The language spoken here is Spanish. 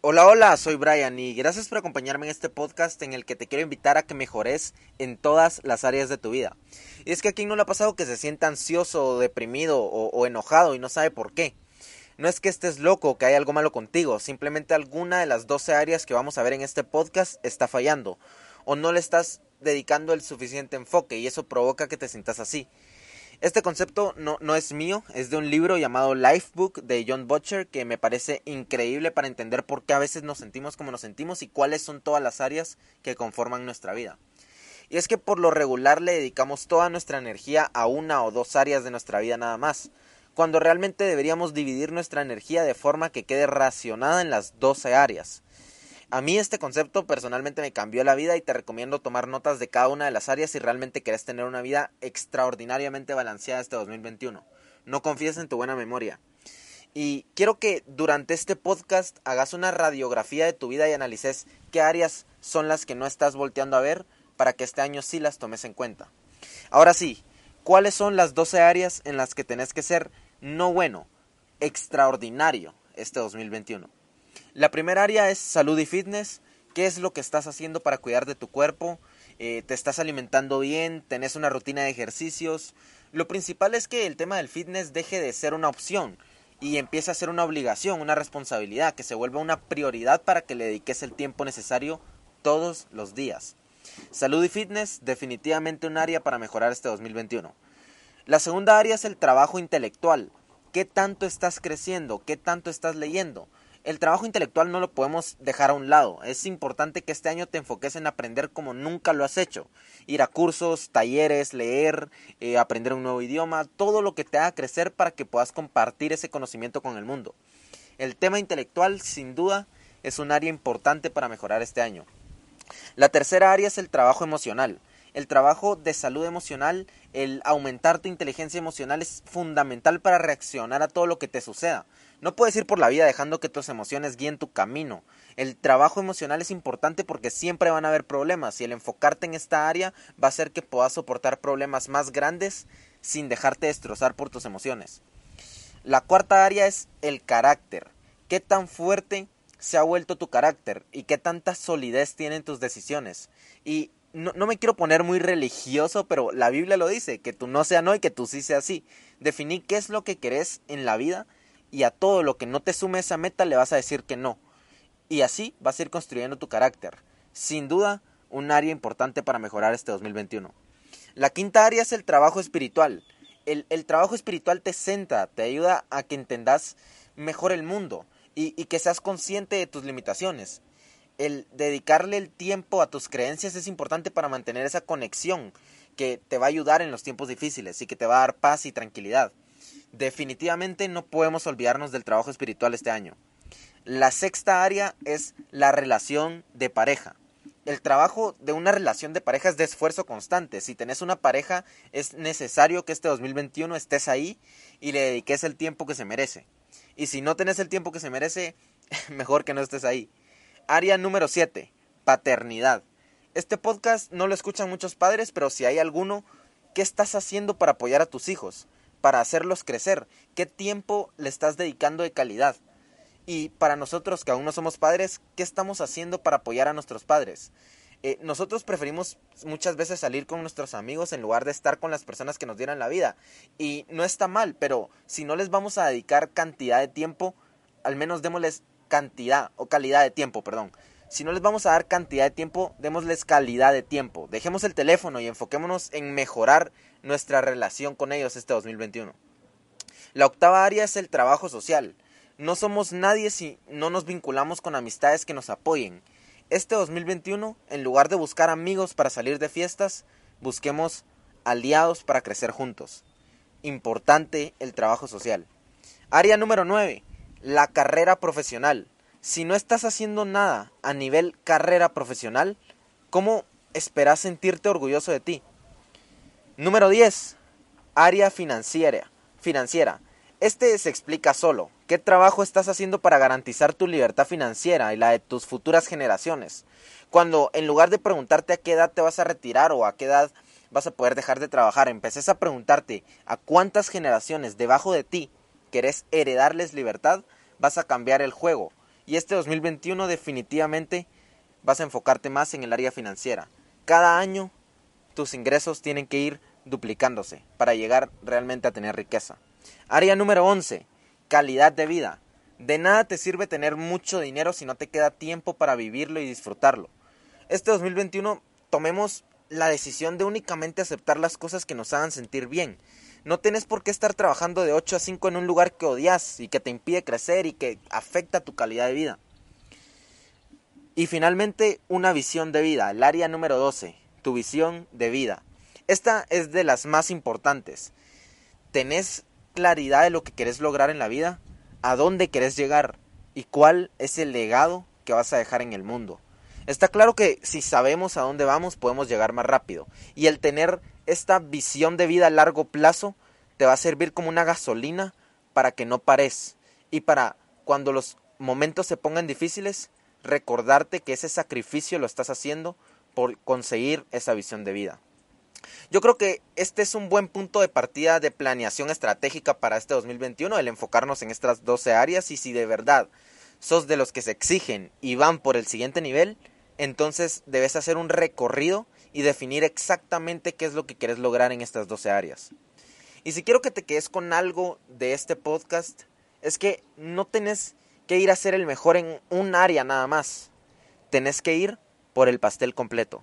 Hola, hola, soy Brian y gracias por acompañarme en este podcast en el que te quiero invitar a que mejores en todas las áreas de tu vida. Y es que a quien no le ha pasado que se sienta ansioso, deprimido o, o enojado y no sabe por qué. No es que estés loco o que hay algo malo contigo, simplemente alguna de las 12 áreas que vamos a ver en este podcast está fallando o no le estás dedicando el suficiente enfoque y eso provoca que te sientas así. Este concepto no, no, es mío, es de un libro llamado Lifebook de John Butcher que me parece increíble para entender por qué a veces nos sentimos como nos sentimos y cuáles son todas las áreas que conforman nuestra vida. Y es que por lo regular le dedicamos toda nuestra energía a una o dos áreas de nuestra vida nada más, cuando realmente deberíamos dividir nuestra energía de forma que quede racionada en las 12 áreas. A mí este concepto personalmente me cambió la vida y te recomiendo tomar notas de cada una de las áreas si realmente querés tener una vida extraordinariamente balanceada este 2021. No confíes en tu buena memoria. Y quiero que durante este podcast hagas una radiografía de tu vida y analices qué áreas son las que no estás volteando a ver para que este año sí las tomes en cuenta. Ahora sí, ¿cuáles son las 12 áreas en las que tenés que ser no bueno, extraordinario este 2021? La primera área es salud y fitness. ¿Qué es lo que estás haciendo para cuidar de tu cuerpo? Eh, ¿Te estás alimentando bien? ¿Tenés una rutina de ejercicios? Lo principal es que el tema del fitness deje de ser una opción y empiece a ser una obligación, una responsabilidad, que se vuelva una prioridad para que le dediques el tiempo necesario todos los días. Salud y fitness, definitivamente un área para mejorar este 2021. La segunda área es el trabajo intelectual. ¿Qué tanto estás creciendo? ¿Qué tanto estás leyendo? El trabajo intelectual no lo podemos dejar a un lado. Es importante que este año te enfoques en aprender como nunca lo has hecho. Ir a cursos, talleres, leer, eh, aprender un nuevo idioma, todo lo que te haga crecer para que puedas compartir ese conocimiento con el mundo. El tema intelectual, sin duda, es un área importante para mejorar este año. La tercera área es el trabajo emocional. El trabajo de salud emocional, el aumentar tu inteligencia emocional es fundamental para reaccionar a todo lo que te suceda. No puedes ir por la vida dejando que tus emociones guíen tu camino. El trabajo emocional es importante porque siempre van a haber problemas y el enfocarte en esta área va a hacer que puedas soportar problemas más grandes sin dejarte destrozar por tus emociones. La cuarta área es el carácter. ¿Qué tan fuerte se ha vuelto tu carácter y qué tanta solidez tienen tus decisiones? Y no, no, me quiero poner muy religioso, pero la Biblia lo dice, que tú no sea no y que tú sí sea sí. Definí qué es lo que querés en la vida y a todo lo que no te sume esa meta le vas a decir que no. Y así vas a ir construyendo tu carácter. Sin duda, un área importante para mejorar este 2021. La quinta área es el trabajo espiritual. El, trabajo espiritual te centra, te ayuda a que entendas mejor el mundo y que seas consciente de tus limitaciones. El dedicarle el tiempo a tus creencias es importante para mantener esa conexión que te va a ayudar en los tiempos difíciles y que te va a dar paz y tranquilidad. Definitivamente no podemos olvidarnos del trabajo espiritual este año. La sexta área es la relación de pareja. El trabajo de una relación de pareja es de esfuerzo constante. Si tenés una pareja, es necesario que este 2021 estés ahí y le dediques el tiempo que se merece. Y si no tenés el tiempo que se merece, mejor que no estés ahí. Área número 7. Paternidad. Este podcast no lo escuchan muchos padres, pero si hay alguno, ¿qué estás haciendo para apoyar a tus hijos? para hacerlos crecer? ¿Qué tiempo le estás dedicando de calidad? Y para nosotros que aún no somos padres, ¿qué estamos haciendo para apoyar a nuestros padres? Eh, nosotros preferimos muchas veces salir con nuestros amigos en lugar de estar con las personas que nos dieran la vida. Y no está mal, pero si no les vamos a dedicar cantidad de tiempo, al menos démosles cantidad o calidad de tiempo, perdón. Si no les vamos a dar cantidad de tiempo, démosles calidad de tiempo. Dejemos el teléfono y enfoquémonos en mejorar nuestra relación con ellos este 2021. La octava área es el trabajo social. No somos nadie si no nos vinculamos con amistades que nos apoyen. Este 2021, en lugar de buscar amigos para salir de fiestas, busquemos aliados para crecer juntos. Importante el trabajo social. Área número 9. La carrera profesional. Si no estás haciendo nada a nivel carrera profesional, ¿cómo esperas sentirte orgulloso de ti? Número 10. Área financiera. Financiera. Este se explica solo. ¿Qué trabajo estás haciendo para garantizar tu libertad financiera y la de tus futuras generaciones? Cuando en lugar de preguntarte a qué edad te vas a retirar o a qué edad vas a poder dejar de trabajar, empeces a preguntarte a cuántas generaciones debajo de ti querés heredarles libertad, vas a cambiar el juego Y este 2021 definitivamente vas a enfocarte más en el área financiera. Cada año tus ingresos tienen que ir duplicándose para llegar realmente a tener riqueza. Área número 11, calidad de vida. De nada te sirve tener mucho dinero si no te queda tiempo para vivirlo y disfrutarlo. Este 2021 tomemos la decisión de únicamente aceptar las cosas que nos hagan sentir bien. No tenés por qué estar trabajando de 8 a 5 en un lugar que odias y que te impide crecer y que afecta tu calidad de vida. Y finalmente, una visión de vida, el área número 12, tu visión de vida. Esta es de las más importantes. ¿Tenés claridad de lo que querés lograr en la vida? ¿A dónde querés llegar? ¿Y cuál es el legado que vas a dejar en el mundo? Está claro que si sabemos a dónde vamos podemos llegar más rápido. Y el tener esta visión de vida a largo plazo te va a servir como una gasolina para que no pares. Y para cuando los momentos se pongan difíciles, recordarte que ese sacrificio lo estás haciendo por conseguir esa visión de vida. Yo creo que este es un buen punto de partida de planeación estratégica para este 2021, el enfocarnos en estas 12 áreas y si de verdad sos de los que se exigen y van por el siguiente nivel, entonces debes hacer un recorrido y definir exactamente qué es lo que quieres lograr en estas 12 áreas. Y si quiero que te quedes con algo de este podcast, es que no tenés que ir a ser el mejor en un área nada más. Tenés que ir por el pastel completo.